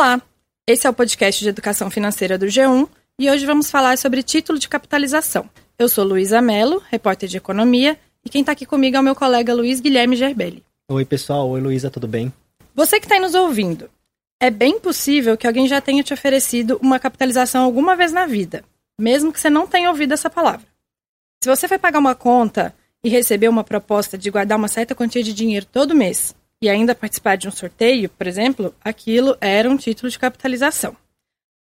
Olá, esse é o podcast de educação financeira do G1 e hoje vamos falar sobre título de capitalização. Eu sou Luísa Mello, repórter de economia, e quem está aqui comigo é o meu colega Luiz Guilherme Gerbelli. Oi, pessoal. Oi, Luísa, tudo bem? Você que está nos ouvindo, é bem possível que alguém já tenha te oferecido uma capitalização alguma vez na vida, mesmo que você não tenha ouvido essa palavra. Se você foi pagar uma conta e recebeu uma proposta de guardar uma certa quantia de dinheiro todo mês e ainda participar de um sorteio, por exemplo, aquilo era um título de capitalização.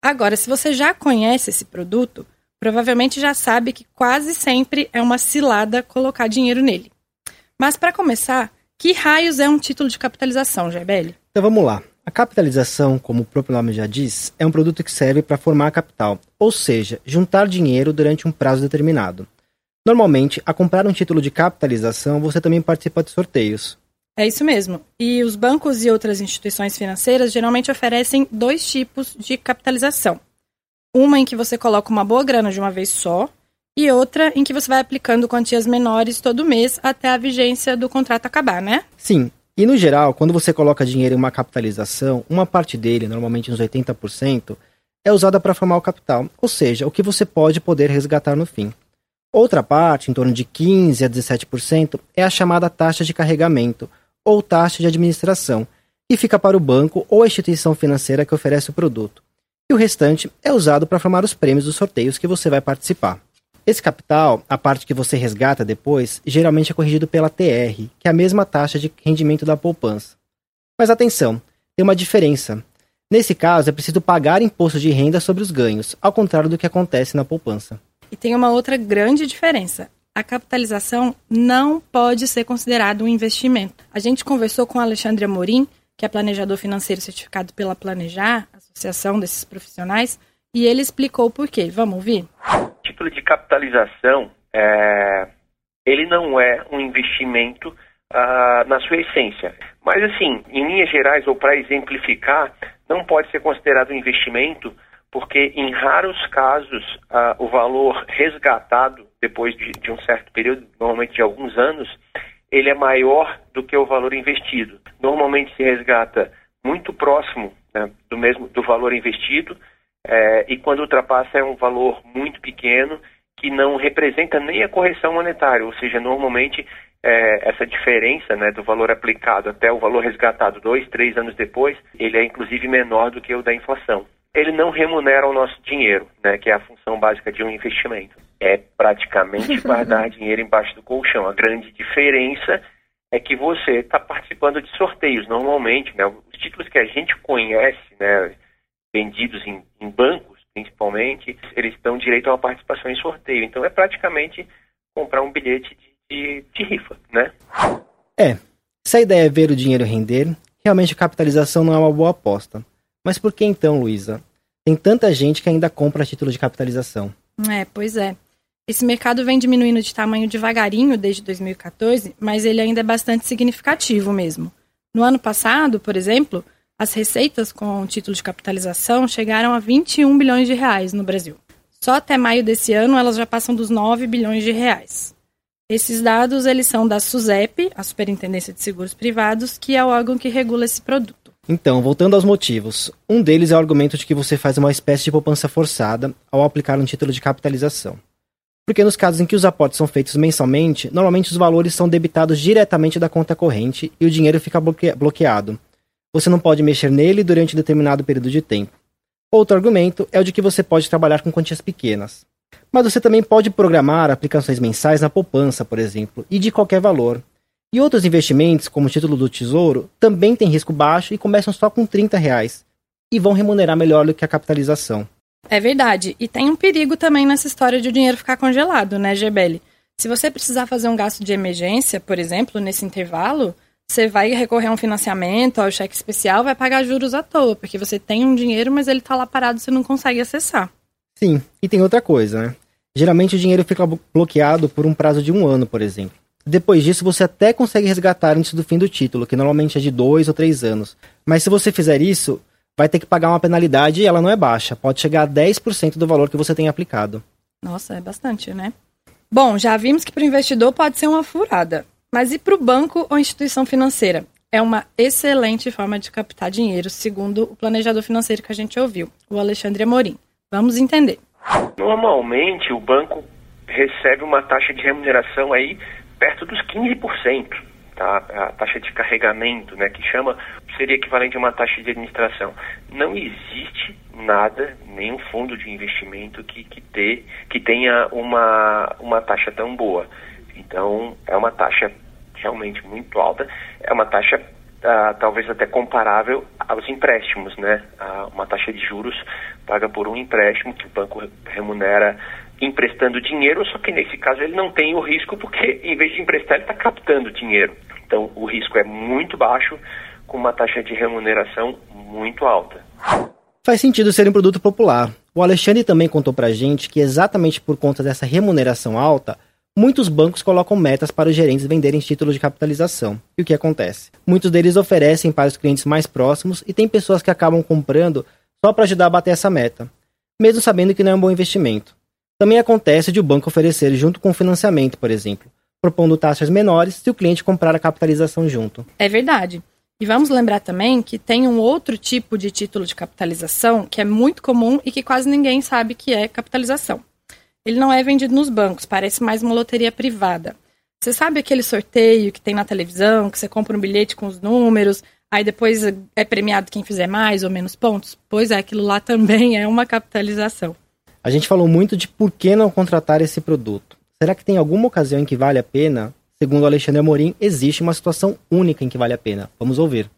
Agora, se você já conhece esse produto, provavelmente já sabe que quase sempre é uma cilada colocar dinheiro nele. Mas para começar, que raios é um título de capitalização, Gerbelli? Então vamos lá. A capitalização, como o próprio nome já diz, é um produto que serve para formar capital, ou seja, juntar dinheiro durante um prazo determinado. Normalmente, a comprar um título de capitalização, você também participa de sorteios. É isso mesmo. E os bancos e outras instituições financeiras geralmente oferecem dois tipos de capitalização. Uma em que você coloca uma boa grana de uma vez só, e outra em que você vai aplicando quantias menores todo mês até a vigência do contrato acabar, né? Sim. E no geral, quando você coloca dinheiro em uma capitalização, uma parte dele, normalmente uns 80%, é usada para formar o capital, ou seja, o que você pode poder resgatar no fim. Outra parte, em torno de 15 a 17%, é a chamada taxa de carregamento ou taxa de administração, que fica para o banco ou a instituição financeira que oferece o produto. E o restante é usado para formar os prêmios dos sorteios que você vai participar. Esse capital, a parte que você resgata depois, geralmente é corrigido pela TR, que é a mesma taxa de rendimento da poupança. Mas atenção, tem uma diferença. Nesse caso, é preciso pagar imposto de renda sobre os ganhos, ao contrário do que acontece na poupança. E tem uma outra grande diferença. A capitalização não pode ser considerado um investimento. A gente conversou com Alexandre Amorim, que é planejador financeiro certificado pela Planejar, associação desses profissionais, e ele explicou o porquê. Vamos ouvir? O título de capitalização, é, ele não é um investimento ah, na sua essência. Mas, assim, em linhas gerais, ou para exemplificar, não pode ser considerado um investimento porque em raros casos uh, o valor resgatado depois de, de, um certo período, normalmente de alguns anos, ele é maior do que o valor investido. Normalmente se resgata muito próximo né, do mesmo do valor investido é, e quando ultrapassa é um valor muito pequeno que não representa nem a correção monetária, ou seja, normalmente é, essa diferença né, do valor aplicado até o valor resgatado dois, três anos depois, ele é inclusive menor do que o da inflação ele não remunera o nosso dinheiro, né, que é a função básica de um investimento. É praticamente guardar dinheiro embaixo do colchão. A grande diferença é que você está participando de sorteios. Normalmente, né, os títulos que a gente conhece, né, vendidos em, em bancos, principalmente, eles dão direito a uma participação em sorteio. Então, é praticamente comprar um bilhete de, de, de rifa, né? É. Se a ideia é ver o dinheiro render, realmente a capitalização não é uma boa aposta. Mas por que então, Luísa? Tem tanta gente que ainda compra título de capitalização. É, pois é. Esse mercado vem diminuindo de tamanho devagarinho desde 2014, mas ele ainda é bastante significativo mesmo. No ano passado, por exemplo, as receitas com título de capitalização chegaram a 21 bilhões de reais no Brasil. Só até maio desse ano elas já passam dos 9 bilhões de reais. Esses dados eles são da SUSEP, a Superintendência de Seguros Privados, que é o órgão que regula esse produto. Então, voltando aos motivos. Um deles é o argumento de que você faz uma espécie de poupança forçada ao aplicar um título de capitalização. Porque nos casos em que os aportes são feitos mensalmente, normalmente os valores são debitados diretamente da conta corrente e o dinheiro fica bloque bloqueado. Você não pode mexer nele durante determinado período de tempo. Outro argumento é o de que você pode trabalhar com quantias pequenas. Mas você também pode programar aplicações mensais na poupança, por exemplo, e de qualquer valor, e outros investimentos, como o título do Tesouro, também têm risco baixo e começam só com 30 reais. E vão remunerar melhor do que a capitalização. É verdade. E tem um perigo também nessa história de o dinheiro ficar congelado, né, Gebele? Se você precisar fazer um gasto de emergência, por exemplo, nesse intervalo, você vai recorrer a um financiamento, ao cheque especial, vai pagar juros à toa, porque você tem um dinheiro, mas ele está lá parado você não consegue acessar. Sim, e tem outra coisa, né? Geralmente o dinheiro fica bloqueado por um prazo de um ano, por exemplo. Depois disso, você até consegue resgatar antes do fim do título, que normalmente é de dois ou três anos. Mas se você fizer isso, vai ter que pagar uma penalidade e ela não é baixa. Pode chegar a 10% do valor que você tem aplicado. Nossa, é bastante, né? Bom, já vimos que para o investidor pode ser uma furada. Mas e para o banco ou instituição financeira? é uma excelente forma de captar dinheiro, segundo o planejador financeiro que a gente ouviu, o Alexandre Amorim. Vamos entender. Normalmente, o banco recebe uma taxa de remuneração aí perto dos 15% tá? a taxa de carregamento, né, que chama, seria equivalente a uma taxa de administração. Não existe nada, nenhum fundo de investimento que, que, dê, que tenha uma, uma taxa tão boa. Então, é uma taxa realmente muito alta, é uma taxa ah, talvez até comparável aos empréstimos, né? Ah, uma taxa de juros paga por um empréstimo que o banco remunera emprestando dinheiro, só que nesse caso ele não tem o risco porque em vez de emprestar ele está captando dinheiro. Então o risco é muito baixo com uma taxa de remuneração muito alta. Faz sentido ser um produto popular. O Alexandre também contou pra gente que exatamente por conta dessa remuneração alta, muitos bancos colocam metas para os gerentes venderem títulos de capitalização. E o que acontece? Muitos deles oferecem para os clientes mais próximos e tem pessoas que acabam comprando só para ajudar a bater essa meta, mesmo sabendo que não é um bom investimento. Também acontece de o banco oferecer junto com o financiamento, por exemplo, propondo taxas menores se o cliente comprar a capitalização junto. É verdade. E vamos lembrar também que tem um outro tipo de título de capitalização que é muito comum e que quase ninguém sabe que é capitalização. Ele não é vendido nos bancos, parece mais uma loteria privada. Você sabe aquele sorteio que tem na televisão, que você compra um bilhete com os números, aí depois é premiado quem fizer mais ou menos pontos? Pois é, aquilo lá também é uma capitalização. A gente falou muito de por que não contratar esse produto. Será que tem alguma ocasião em que vale a pena? Segundo Alexandre Amorim, existe uma situação única em que vale a pena. Vamos ouvir.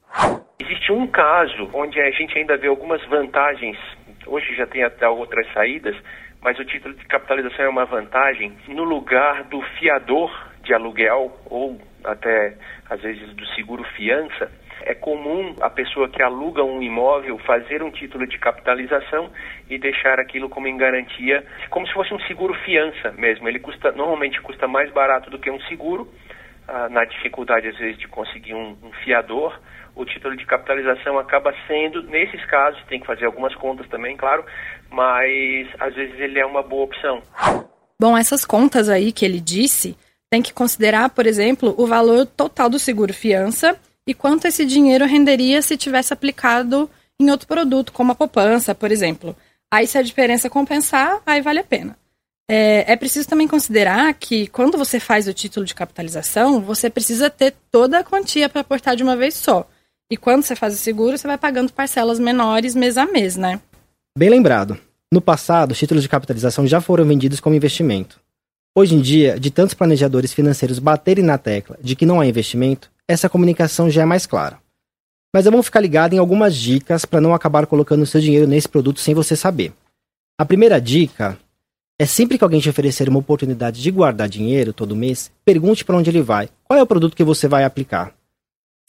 Existe um caso onde a gente ainda vê algumas vantagens. Hoje já tem até outras saídas, mas o título de capitalização é uma vantagem no lugar do fiador de aluguel ou até às vezes do seguro fiança é comum a pessoa que aluga um imóvel fazer um título de capitalização e deixar aquilo como em garantia, como se fosse um seguro fiança mesmo. Ele custa normalmente custa mais barato do que um seguro. Ah, na dificuldade às vezes de conseguir um, um fiador, o título de capitalização acaba sendo, nesses casos, tem que fazer algumas contas também, claro, mas às vezes ele é uma boa opção. Bom, essas contas aí que ele disse, tem que considerar, por exemplo, o valor total do seguro fiança e quanto esse dinheiro renderia se tivesse aplicado em outro produto, como a poupança, por exemplo. Aí, se a diferença compensar, aí vale a pena. É, é, preciso também considerar que quando você faz o título de capitalização, você precisa ter toda a quantia para aportar de uma vez só. E quando você faz o seguro, você vai pagando parcelas menores mês a mês, né? Bem lembrado. No passado, os títulos de capitalização já foram vendidos como investimento. Hoje em dia, de tantos planejadores financeiros baterem na tecla de que não há investimento, essa comunicação já é mais clara. Mas é bom ficar ligado em algumas dicas para não acabar colocando seu dinheiro nesse produto sem você saber. A primeira dica é sempre que alguém te oferecer uma oportunidade de guardar dinheiro todo mês, pergunte para onde ele vai. Qual é o produto que você vai aplicar?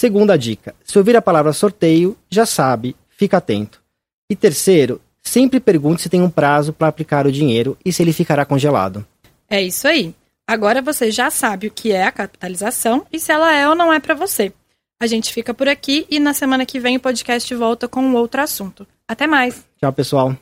Segunda dica: se ouvir a palavra sorteio, já sabe, fica atento. E terceiro, sempre pergunte se tem um prazo para aplicar o dinheiro e se ele ficará congelado. É isso aí. Agora você já sabe o que é a capitalização e se ela é ou não é para você. A gente fica por aqui e na semana que vem o podcast volta com um outro assunto. Até mais. Tchau, pessoal.